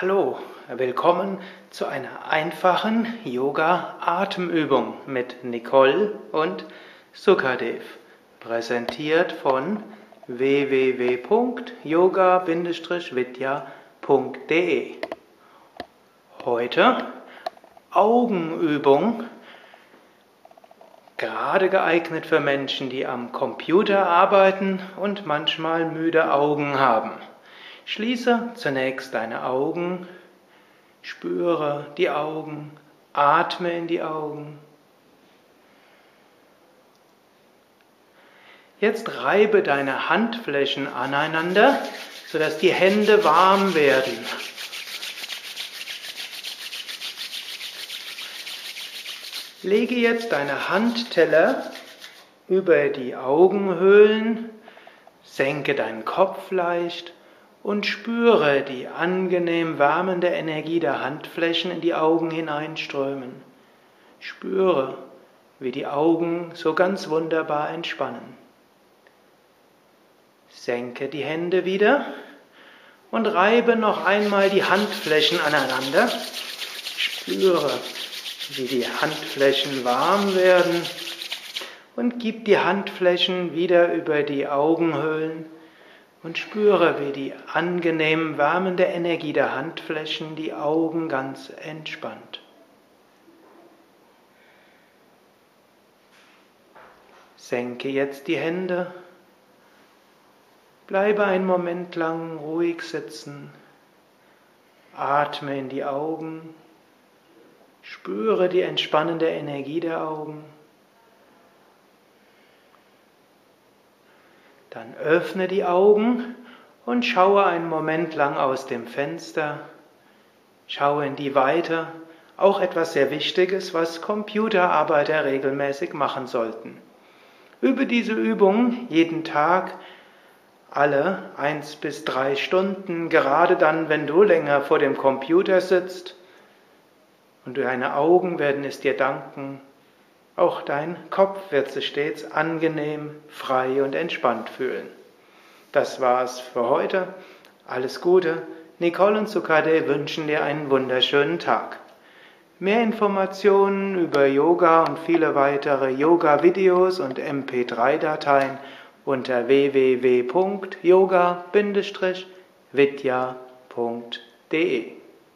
Hallo, willkommen zu einer einfachen Yoga-Atemübung mit Nicole und Sukadev, präsentiert von www.yoga-vidya.de. Heute Augenübung, gerade geeignet für Menschen, die am Computer arbeiten und manchmal müde Augen haben. Schließe zunächst deine Augen, spüre die Augen, atme in die Augen. Jetzt reibe deine Handflächen aneinander, sodass die Hände warm werden. Lege jetzt deine Handteller über die Augenhöhlen, senke deinen Kopf leicht und spüre die angenehm wärmende Energie der Handflächen in die Augen hineinströmen. Spüre, wie die Augen so ganz wunderbar entspannen. Senke die Hände wieder und reibe noch einmal die Handflächen aneinander. Spüre, wie die Handflächen warm werden und gib die Handflächen wieder über die Augenhöhlen und spüre, wie die angenehm wärmende Energie der Handflächen die Augen ganz entspannt. Senke jetzt die Hände. Bleibe einen Moment lang ruhig sitzen. Atme in die Augen. Spüre die entspannende Energie der Augen. Dann öffne die Augen und schaue einen Moment lang aus dem Fenster. Schaue in die Weite, auch etwas sehr Wichtiges, was Computerarbeiter regelmäßig machen sollten. Übe diese Übung jeden Tag, alle eins bis drei Stunden, gerade dann, wenn du länger vor dem Computer sitzt. Und deine Augen werden es dir danken auch dein Kopf wird sich stets angenehm, frei und entspannt fühlen. Das war's für heute. Alles Gute. Nicole und Sukade wünschen dir einen wunderschönen Tag. Mehr Informationen über Yoga und viele weitere Yoga-Videos und MP3-Dateien unter www.yoga-vidya.de